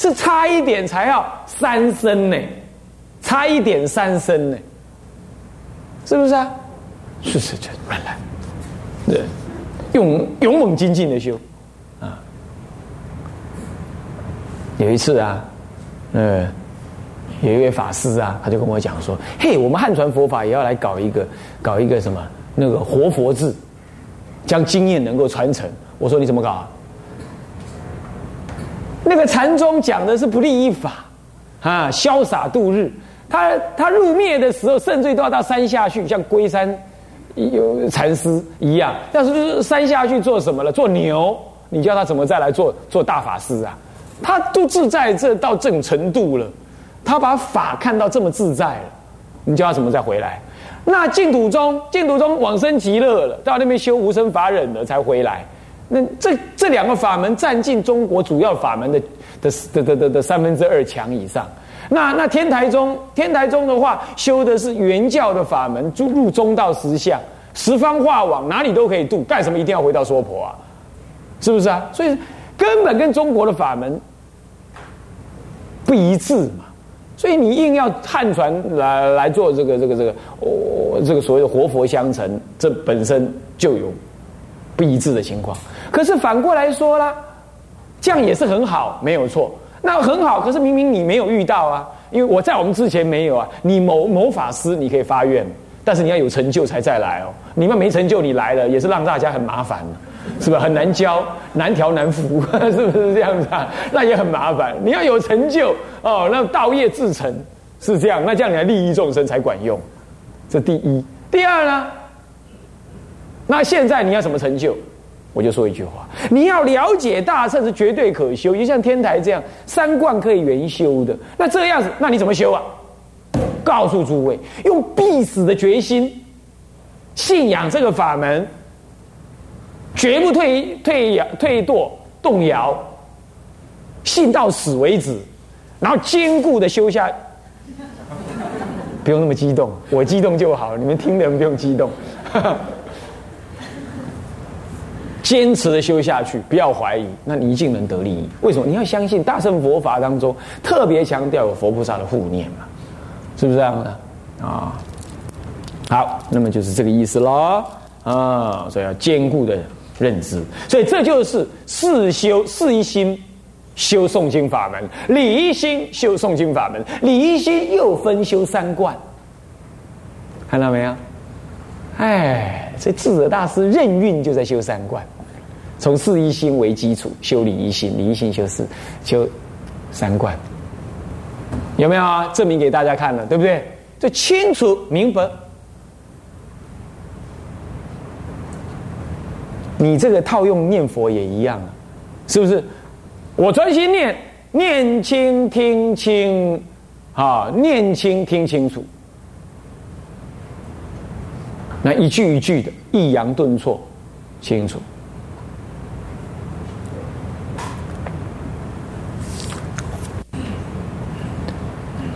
是差一点才要三生呢，差一点三生呢，是不是啊？是是是，慢来，对，勇勇猛精进的修啊。有一次啊，呃，有一位法师啊，他就跟我讲说：“嘿，我们汉传佛法也要来搞一个，搞一个什么那个活佛制，将经验能够传承。”我说：“你怎么搞啊？”那个禅宗讲的是不立一法，啊，潇洒度日。他他入灭的时候，甚至都要到山下去，像龟山有禅师一样。但是山下去做什么了？做牛，你叫他怎么再来做做大法师啊？他都自在这到这种程度了，他把法看到这么自在了，你叫他怎么再回来？那净土宗，净土宗往生极乐了，到那边修无生法忍了才回来。那这这两个法门占尽中国主要法门的的的的的三分之二强以上。那那天台宗，天台宗的话，修的是原教的法门，入入中道实相，十方化网，哪里都可以度，干什么一定要回到娑婆啊？是不是啊？所以根本跟中国的法门不一致嘛。所以你硬要汉传来来做这个这个这个哦，这个所谓的活佛相承，这本身就有不一致的情况。可是反过来说啦，这样也是很好，没有错。那很好，可是明明你没有遇到啊，因为我在我们之前没有啊。你某某法师你可以发愿，但是你要有成就才再来哦。你们没成就，你来了也是让大家很麻烦，是吧？很难教，难调难服，是不是这样子啊？那也很麻烦。你要有成就哦，那道业自成是这样，那这样你来利益众生才管用。这第一，第二呢？那现在你要什么成就？我就说一句话：你要了解大乘是绝对可修，就像天台这样三观可以圆修的。那这样子，那你怎么修啊？告诉诸位，用必死的决心，信仰这个法门，绝不退退退堕动摇，信到死为止，然后坚固的修下。不用那么激动，我激动就好，你们听的人不用激动。坚持的修下去，不要怀疑，那你一定能得利益。为什么？你要相信大乘佛法当中特别强调有佛菩萨的护念嘛，是不是这样的啊？好，那么就是这个意思喽啊，所以要坚固的认知，所以这就是四修四一心修诵经法门，理一心修诵经法门，理一心又分修三观，看到没有？哎，这智者大师任运就在修三观。从四一心为基础修理一心，理一心修四修三观，有没有啊？证明给大家看了，对不对？这清楚明白。你这个套用念佛也一样啊，是不是？我专心念，念清听清，啊，念清听清楚，那一句一句的抑扬顿挫清楚。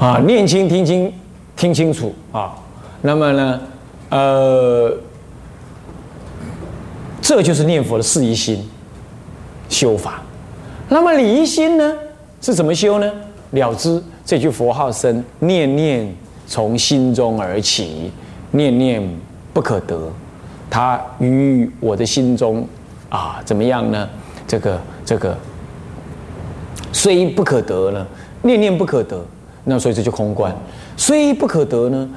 啊，念清、听清、听清楚啊！那么呢，呃，这就是念佛的四一心修法。那么理一心呢，是怎么修呢？了知这句佛号声，念念从心中而起，念念不可得，它于我的心中啊，怎么样呢？这个这个虽不可得呢，念念不可得。那所以这就空观，虽不可得呢，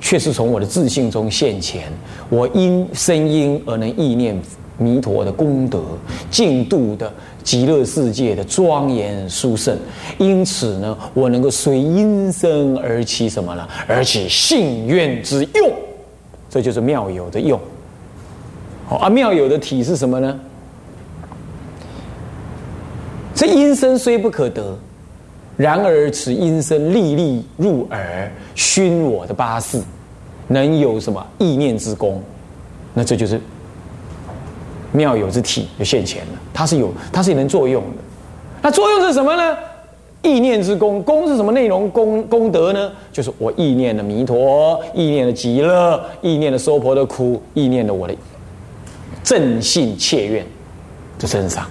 却是从我的自信中现前。我因声音而能意念弥陀的功德，净度的极乐世界的庄严殊胜。因此呢，我能够随音声而起什么呢？而起信愿之用，这就是妙有的用。好，啊，妙有的体是什么呢？这音声虽不可得。然而此音声历历入耳，熏我的八识，能有什么意念之功？那这就是妙有之体就现前了。它是有，它是能作用的。那作用是什么呢？意念之功，功是什么内容？功功德呢？就是我意念的弥陀，意念的极乐，意念的娑婆的苦，意念的我的正信切愿的身上，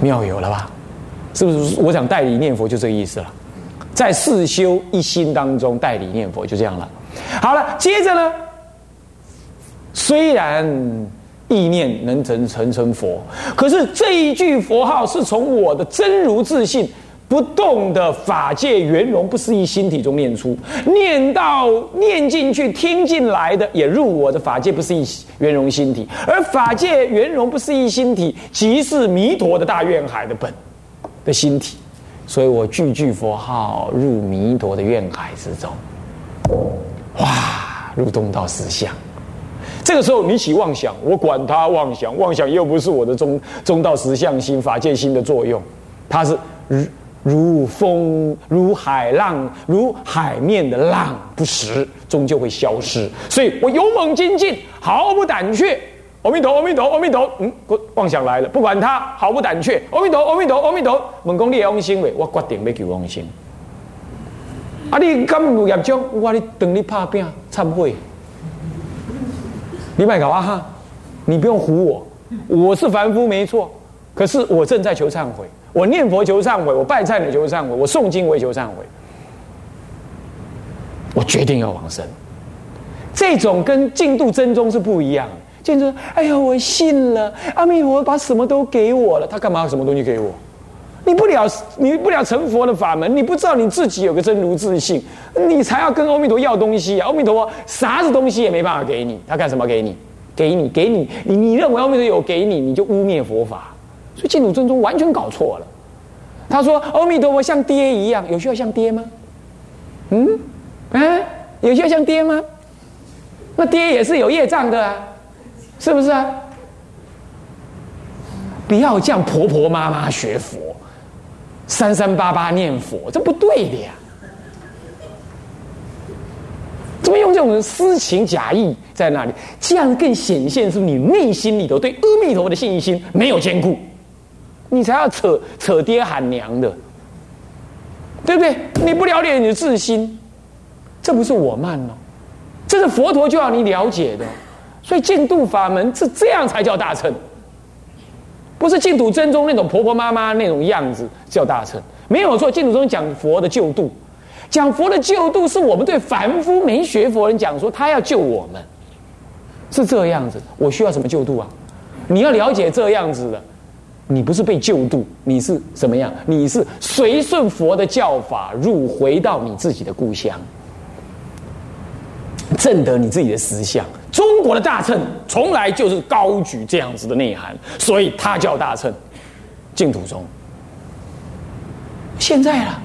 妙有了吧？是不是？我想代理念佛就这个意思了，在四修一心当中代理念佛就这样了。好了，接着呢，虽然意念能成成成佛，可是这一句佛号是从我的真如自信。不动的法界圆融不思议心体中念出，念到念进去听进来的也入我的法界不思议圆融心体，而法界圆融不思议心体即是弥陀的大愿海的本的心体，所以我句句佛号入弥陀的愿海之中，哇，入动到实相。这个时候你起妄想，我管他妄想，妄想又不是我的中中道实相心法界心的作用，它是如风，如海浪，如海面的浪不实，终究会消失。所以我勇猛精进，毫不胆怯。阿弥陀，阿弥陀，阿弥陀。嗯，妄想来了，不管他，毫不胆怯。阿弥陀，阿弥陀，阿弥陀。问讲你的妄心未？我决定要求妄心。啊，你敢有业障？我你等你拍拼忏悔。你卖搞啊哈！你不用唬我，我是凡夫没错，可是我正在求忏悔。我念佛求忏悔，我拜忏也求忏悔，我诵经我也求忏悔，我决定要往生。这种跟净度真宗是不一样的。净度，哎呀，我信了，阿弥陀把什么都给我了，他干嘛要什么东西给我？你不了，你不了成佛的法门，你不知道你自己有个真如自信，你才要跟阿弥陀要东西啊！阿弥陀佛啥子东西也没办法给你，他干什么给你？给你，给你，你你认为阿弥陀有给你，你就污蔑佛法。所以净土正宗完全搞错了。他说：“阿弥陀佛像爹一样，有需要像爹吗？嗯，哎，有需要像爹吗？那爹也是有业障的啊，是不是啊？不要这样婆婆妈妈学佛，三三八八念佛，这不对的呀。怎么用这种私情假意在那里？这样更显现出你内心里头对阿弥陀佛的信心没有坚固。”你才要扯扯爹喊娘的，对不对？你不了解你的自心，这不是我慢哦，这是佛陀就要你了解的。所以净土法门是这样才叫大乘，不是净土真宗那种婆婆妈妈那种样子叫大乘。没有错，净土中讲佛的救度，讲佛的救度是我们对凡夫没学佛人讲说他要救我们，是这样子。我需要什么救度啊？你要了解这样子的。你不是被救度，你是什么样？你是随顺佛的教法，入回到你自己的故乡，证得你自己的实相。中国的大乘从来就是高举这样子的内涵，所以它叫大乘。净土宗，现在啊，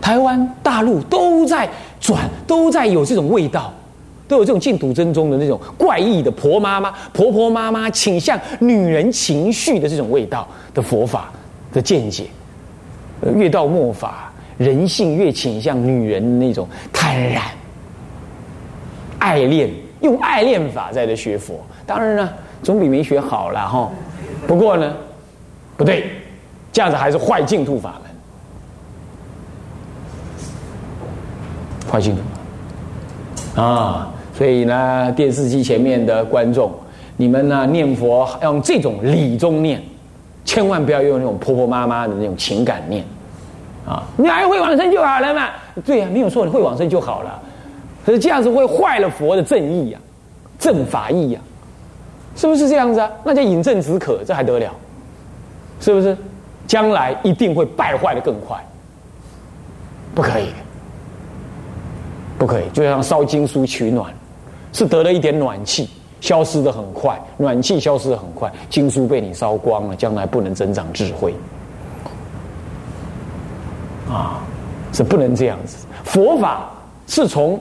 台湾、大陆都在转，都在有这种味道。都有这种净土真宗的那种怪异的婆妈妈、婆婆妈妈倾向女人情绪的这种味道的佛法的见解，越到末法，人性越倾向女人那种坦然、爱恋，用爱恋法在这学佛。当然了，总比没学好了哈。不过呢，不对，这样子还是坏净土法门，坏净土啊。所以呢，电视机前面的观众，你们呢念佛要用这种理中念，千万不要用那种婆婆妈妈的那种情感念，啊，你还会往生就好了嘛？对呀，没有错，你会往生就好了。可是这样子会坏了佛的正义呀，正法义呀，是不是这样子啊？那叫饮鸩止渴，这还得了？是不是？将来一定会败坏的更快，不可以，不可以，就像烧经书取暖。是得了一点暖气，消失的很快，暖气消失的很快，经书被你烧光了，将来不能增长智慧，啊，是不能这样子。佛法是从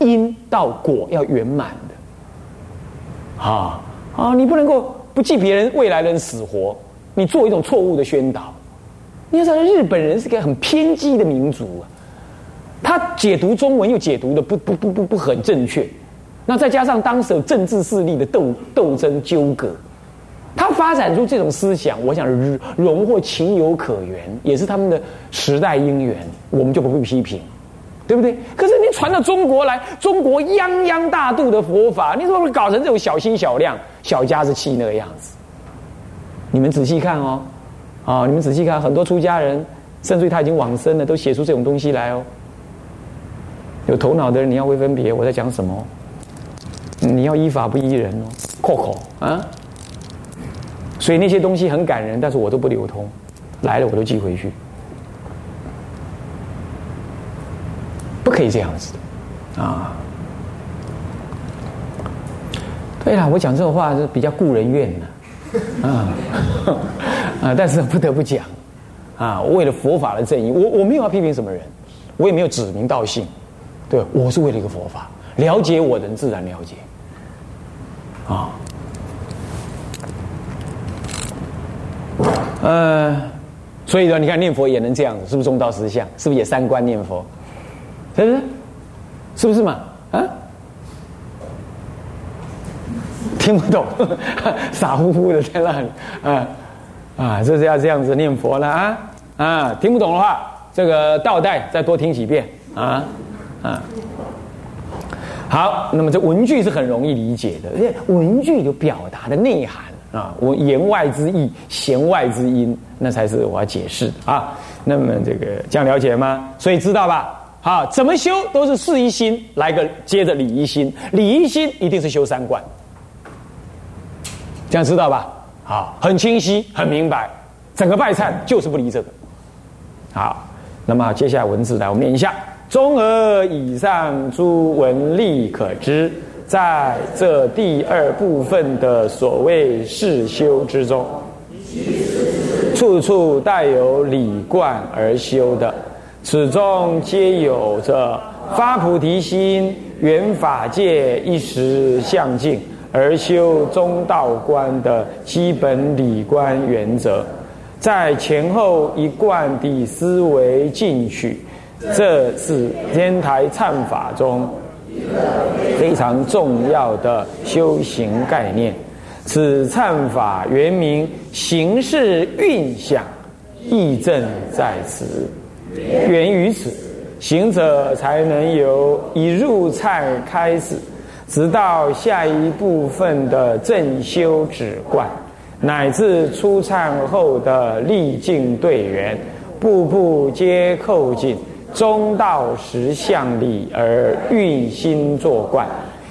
因到果要圆满的，啊啊，你不能够不计别人未来人死活，你做一种错误的宣导。你要知道，日本人是个很偏激的民族啊，他解读中文又解读的不不不不不很正确。那再加上当时有政治势力的斗斗争纠葛，他发展出这种思想，我想荣获情有可原，也是他们的时代因缘，我们就不会批评，对不对？可传到中国来，中国泱泱大度的佛法，你怎么会搞成这种小心小量、小家子气那个样子？你们仔细看哦，啊，你们仔细看，很多出家人，甚至于他已经往生了，都写出这种东西来哦。有头脑的人，你要会分别我在讲什么，你要依法不依人哦，阔口啊。所以那些东西很感人，但是我都不流通，来了我都寄回去，可以这样子啊。对呀，我讲这种话是比较顾人怨的，啊。啊，但是不得不讲。啊，为了佛法的正义，我我没有要批评什么人，我也没有指名道姓，对，我是为了一个佛法，了解我的人自然了解，啊，呃，所以呢，你看念佛也能这样子，是不是中道实相？是不是也三观念佛？是不是？是不是嘛？啊？听不懂，傻乎乎的在那里，啊啊，这是要这样子念佛了啊啊！听不懂的话，这个倒带再多听几遍啊啊。好，那么这文句是很容易理解的，因为文句有表达的内涵啊，我言外之意，弦外之音，那才是我要解释的啊。那么这个这样了解吗？所以知道吧？好，怎么修都是事一心，来个接着理一心，理一心一定是修三观。这样知道吧？好，很清晰，很明白。整个拜忏就是不离这个。好，那么接下来文字来，我们念一下：综合以上诸文例可知，在这第二部分的所谓世修之中，处处带有理观而修的，此中皆有着发菩提心、圆法界一时相境。而修中道观的基本理观原则，在前后一贯的思维进取，这是天台忏法中非常重要的修行概念。此忏法原名形式运想，义正在此，源于此，行者才能由一入忏开始。直到下一部分的正修止观，乃至出忏后的历尽队员，步步皆扣紧中道实相理而运心作观，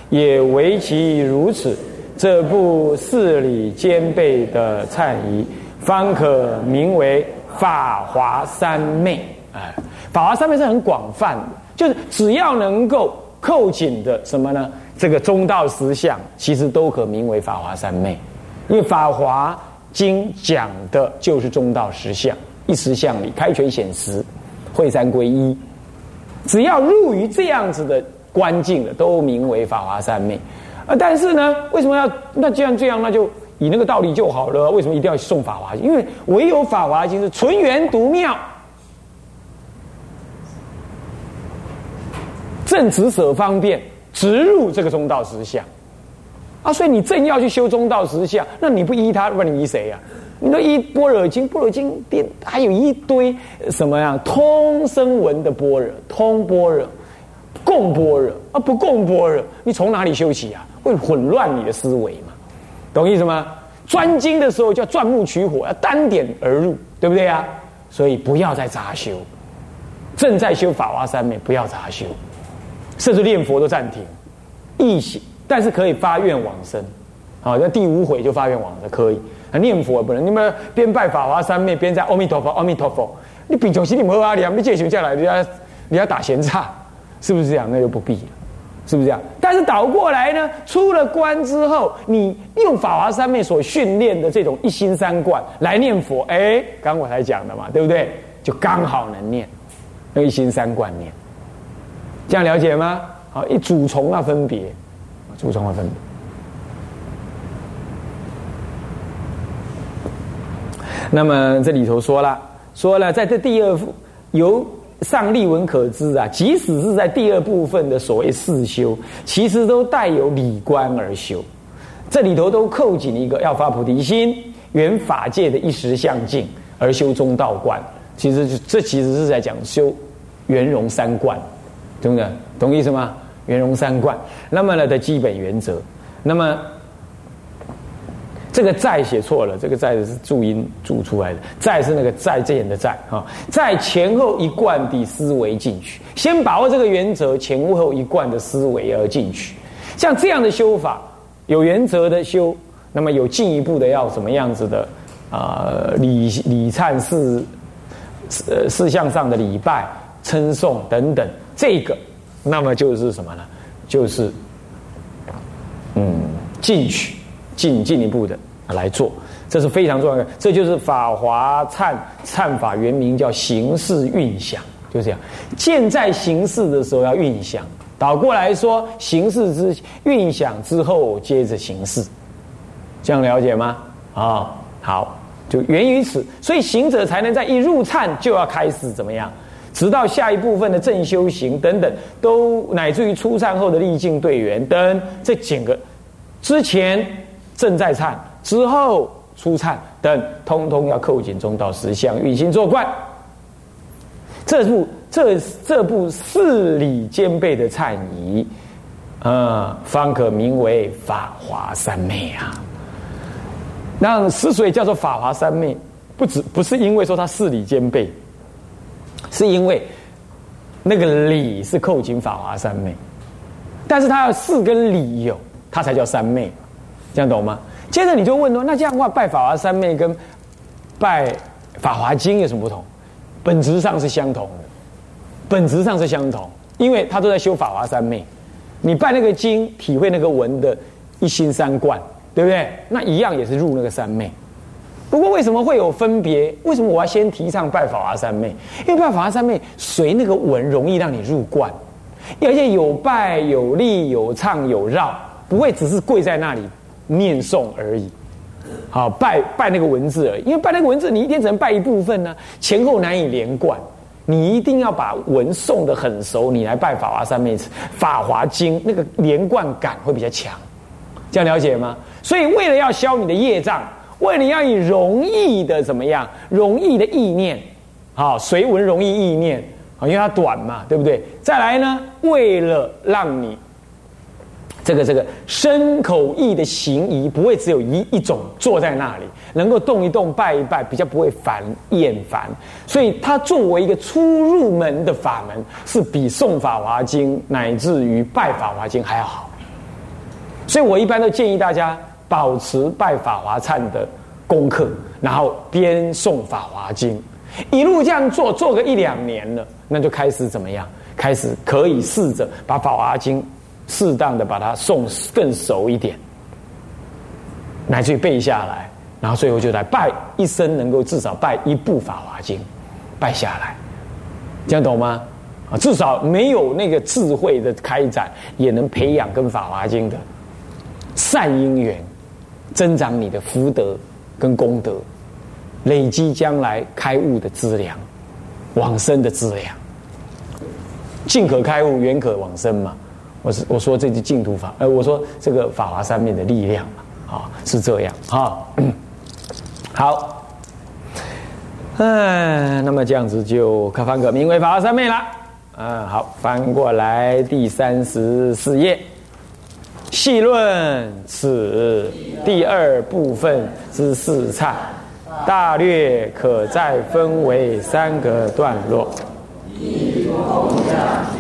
也唯其如此，这部四理兼备的忏仪，方可名为法华三昧。哎，法华三昧是很广泛的，就是只要能够扣紧的什么呢？这个中道实相其实都可名为法华三昧，因为法华经讲的就是中道实相，一实相里开权显实，会三归一，只要入于这样子的关境的，都名为法华三昧。啊，但是呢，为什么要那既然这样，那就以那个道理就好了？为什么一定要送法华经？因为唯有法华经是纯元独妙，正直舍方便。直入这个中道实相啊，所以你正要去修中道实相，那你不依他，不你依谁呀？你都依般若经，般若经边还有一堆什么呀？通声闻的般若，通般若，共般若啊，不共般若，你从哪里修起啊？会混乱你的思维嘛？懂意思吗？专精的时候叫钻木取火，要单点而入，对不对呀？所以不要再杂修，正在修法华三昧，不要杂修。甚至念佛都暂停，意行，但是可以发愿往生，好，那第五回就发愿往生可以。念佛不能，你们边拜法华三昧，边在阿弥陀佛，阿弥陀佛。你平常心你没法念，你借求下来，你要你要打闲岔，是不是这样？那就不必了，是不是这样？但是倒过来呢，出了关之后，你用法华三昧所训练的这种一心三观来念佛，哎，刚我才讲的嘛，对不对？就刚好能念，那一心三观念。这样了解吗？好，一主从啊分别，主从啊分别。那么这里头说了，说了，在这第二部由上例文可知啊，即使是在第二部分的所谓四修，其实都带有理观而修。这里头都扣紧一个要发菩提心，圆法界的一时相境而修中道观。其实这其实是在讲修圆融三观。懂不，懂懂意思吗？圆融三观，那么呢的基本原则，那么这个在写错了，这个在是注音注出来的，在是那个再见的在啊，在前后一贯的思维进去，先把握这个原则，前后一贯的思维而进去。像这样的修法，有原则的修，那么有进一步的要什么样子的啊礼礼忏事呃事项上的礼拜称颂等等，这个那么就是什么呢？就是嗯进取进进一步的来做，这是非常重要的。这就是法华忏忏法原名叫形式运想，就这样。见在形式的时候要运想。倒过来说，形式之运想之后，接着形式，这样了解吗？啊，好，就源于此，所以行者才能在一入忏就要开始怎么样，直到下一部分的正修行等等，都乃至于出忏后的历境队员等这几个，之前正在忏，之后出忏等，通通要扣紧中道实相，运行作观。这部这这部四理兼备的忏仪，啊，方可名为法华三昧啊。那之所以叫做法华三昧，不止不是因为说它四理兼备，是因为那个理是扣紧法华三昧，但是他要四跟理有，他才叫三昧，这样懂吗？接着你就问说，那这样的话，拜法华三昧跟拜法华经有什么不同？本质上是相同的，本质上是相同，因为他都在修法华三昧。你拜那个经，体会那个文的一心三观，对不对？那一样也是入那个三昧。不过为什么会有分别？为什么我要先提倡拜法华三昧？因为拜法华三昧随那个文容易让你入观，而且有拜有立有唱有绕，不会只是跪在那里念诵而已。好拜拜那个文字而已，因为拜那个文字，你一天只能拜一部分呢，前后难以连贯。你一定要把文诵的很熟，你来拜法华三昧法华经那个连贯感会比较强。这样了解吗？所以为了要消你的业障，为了要以容易的怎么样，容易的意念，好随文容易意念啊，因为它短嘛，对不对？再来呢，为了让你。这个这个身口意的行仪不会只有一一种，坐在那里能够动一动、拜一拜，比较不会烦厌烦。所以它作为一个初入门的法门，是比诵法华经乃至于拜法华经还要好。所以我一般都建议大家保持拜法华忏的功课，然后边诵法华经，一路这样做，做个一两年了，那就开始怎么样？开始可以试着把法华经。适当的把它诵更熟一点，乃至于背下来，然后最后就来拜一生，能够至少拜一部《法华经》，拜下来，这样懂吗？啊，至少没有那个智慧的开展，也能培养跟《法华经》的善因缘，增长你的福德跟功德，累积将来开悟的资粮，往生的资粮，进可开悟，远可往生嘛。我是我说这是净土法，呃，我说这个法华三昧的力量嘛，啊，是这样啊。好，嗯，那么这样子就可翻个名为法华三昧了。嗯，好，翻过来第三十四页，细论此第二部分之四忏，大略可再分为三个段落，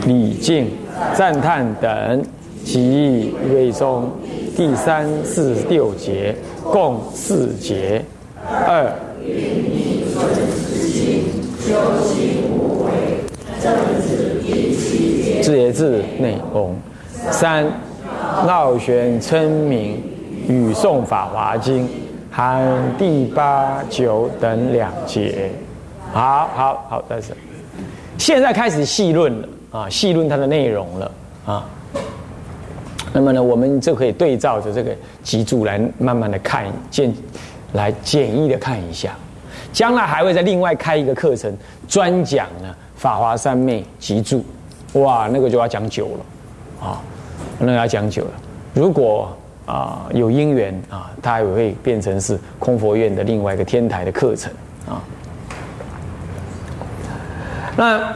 礼敬。赞叹等及瑞中第三四六节共四节。二，这也是内容。三，绕旋称名与诵法华经，含第八九等两节。好好好，但是现在开始细论了。啊，细论它的内容了啊。那么呢，我们就可以对照着这个集注来慢慢的看简，来简易的看一下。将来还会再另外开一个课程，专讲呢《法华三昧集注》。哇，那个就要讲久了啊，那要讲久了。如果啊有因缘啊，它也会变成是空佛院的另外一个天台的课程啊。那。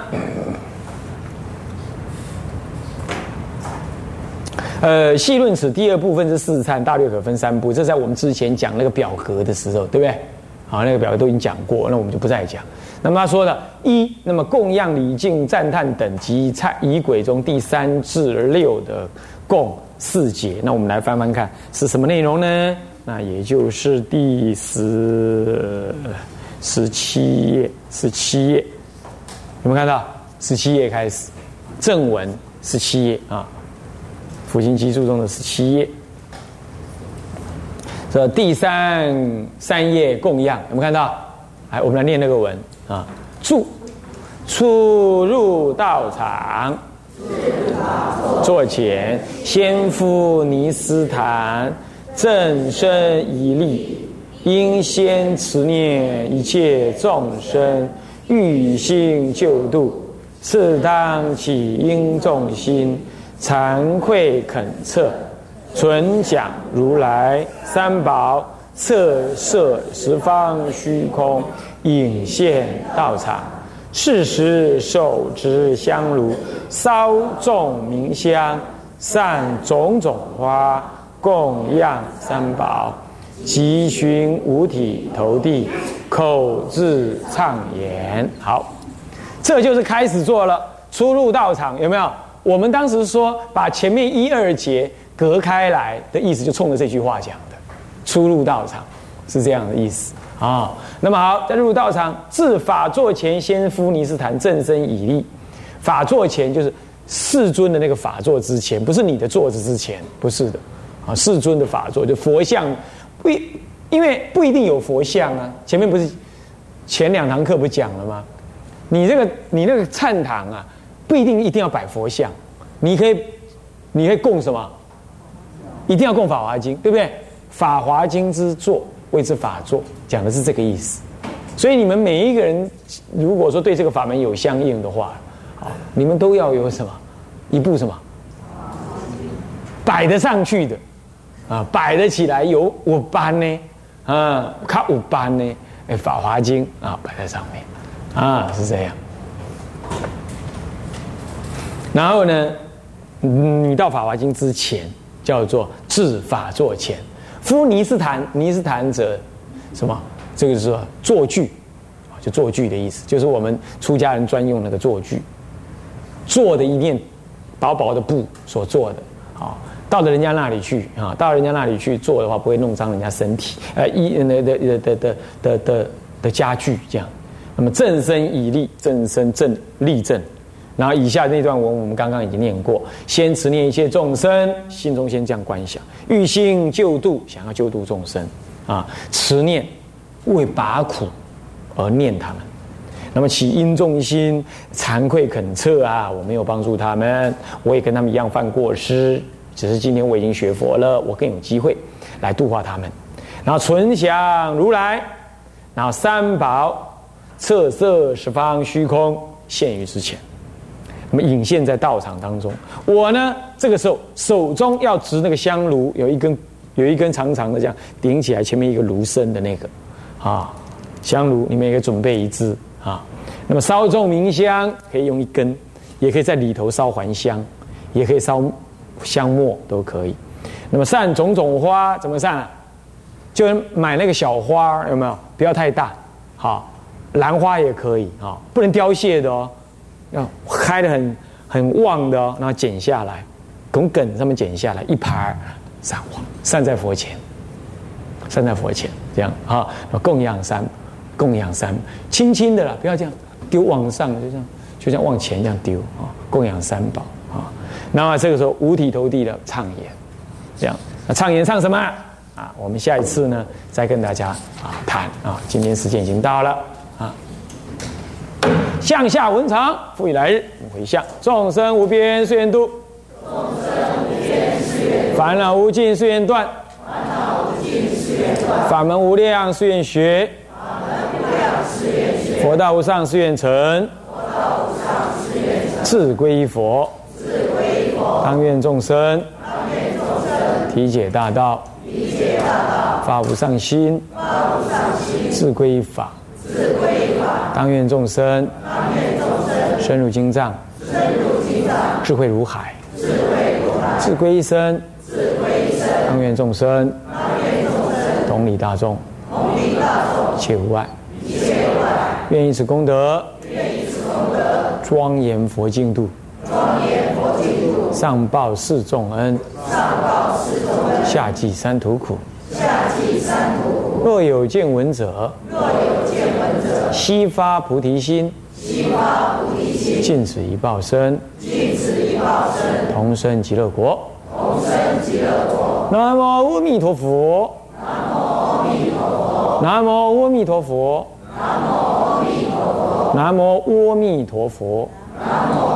呃，细论此第二部分是四忏，大略可分三步。这在我们之前讲那个表格的时候，对不对？好，那个表格都已经讲过，那我们就不再讲。那么他说的，一，那么供养礼敬赞叹等级忏仪轨中第三至六的供四节，那我们来翻翻看是什么内容呢？那也就是第十十七页，十七页有没有看到？十七页开始，正文十七页啊。《辅经集注》中的十七页，这第三三页供养有没有看到？来，我们来念那个文啊。住出入道场，坐前，先敷尼斯坛，正身一立，应先持念一切众生欲心救度，次当起应众心。惭愧恳测，存讲如来三宝，色色十方虚空，引现道场。是时手执香炉，烧众明香，散种种花，供养三宝。即寻五体投地，口自唱言：好，这就是开始做了。出入道场，有没有？我们当时说把前面一二节隔开来的意思，就冲着这句话讲。出入道场是这样的意思啊。那么好，在入道场至法座前，先敷尼斯坛，正身以立。法座前就是世尊的那个法座之前，不是你的座子之前，不是的啊。世尊的法座就佛像，不因为不一定有佛像啊。前面不是前两堂课不讲了吗？你这个你那个忏堂啊。不一定一定要摆佛像，你可以，你可以供什么？一定要供《法华经》，对不对？《法华经》之作谓之法座，讲的是这个意思。所以你们每一个人，如果说对这个法门有相应的话，啊，你们都要有什么？一部什么？摆得上去的，啊，摆得起来有五班呢，啊，看五班呢，哎，《法华经》啊，摆在上面，啊，是这样。然后呢，你到《法华经》之前叫做至法座前，夫尼斯坦，尼斯坦者什么？这个是说坐具，就坐具的意思，就是我们出家人专用那个坐具，做的一面薄薄的布所做的。啊，到了人家那里去啊，到人家那里去做的话，不会弄脏人家身体。呃，衣那的的的的的的的家具这样。那么正身以立，正身正立正。然后以下那段文我们刚刚已经念过，先持念一切众生，心中先这样观想，欲心救度，想要救度众生啊，持念为拔苦而念他们。那么起因重心，惭愧恳测啊，我没有帮助他们，我也跟他们一样犯过失，只是今天我已经学佛了，我更有机会来度化他们。然后存想如来，然后三宝测色十方虚空现于之前。那么隐现在道场当中，我呢这个时候手中要执那个香炉，有一根有一根长长的这样顶起来，前面一个炉身的那个啊香炉，你们也可以准备一支啊。那么烧众明香可以用一根，也可以在里头烧还香，也可以烧香末都可以。那么散种种花怎么散啊？就买那个小花有没有？不要太大，好兰花也可以啊，不能凋谢的哦。要开的很很旺的哦，然后剪下来，从梗上面剪下来一排散花散在佛前，散在佛前这样啊，供养三供养三，轻轻的啦，不要这样丢往上，就这样就像往前这样丢啊，供养三宝啊。那么这个时候五体投地的唱言，这样那唱言唱什么啊？我们下一次呢再跟大家啊谈啊，今天时间已经到了啊。向下文长，复以来日回向。众生无边誓愿度，众生无边誓愿烦恼无尽誓愿断，烦恼无尽誓愿断。法门无量誓愿学，法门无量誓愿学。佛道无上誓愿成，佛道无上誓愿成。自归佛，自归佛。当愿众生，当愿众生。体解大道，体解大道。发无上心，发无上心。自归法。当愿众生深入经藏，智慧如海，智慧如海自归一生，当愿众生，同理大众，一切无碍。愿以此功德，庄严佛净土，上报四重恩，上报四重恩下济三途苦下济三。若有见闻者，若有见闻者悉发菩提心，尽此一报身，尽此一报身，同生极乐国，同生极乐国。南无阿弥陀佛，南无阿弥陀佛，南无阿弥陀佛，南无阿弥陀佛，南无阿弥陀佛。南无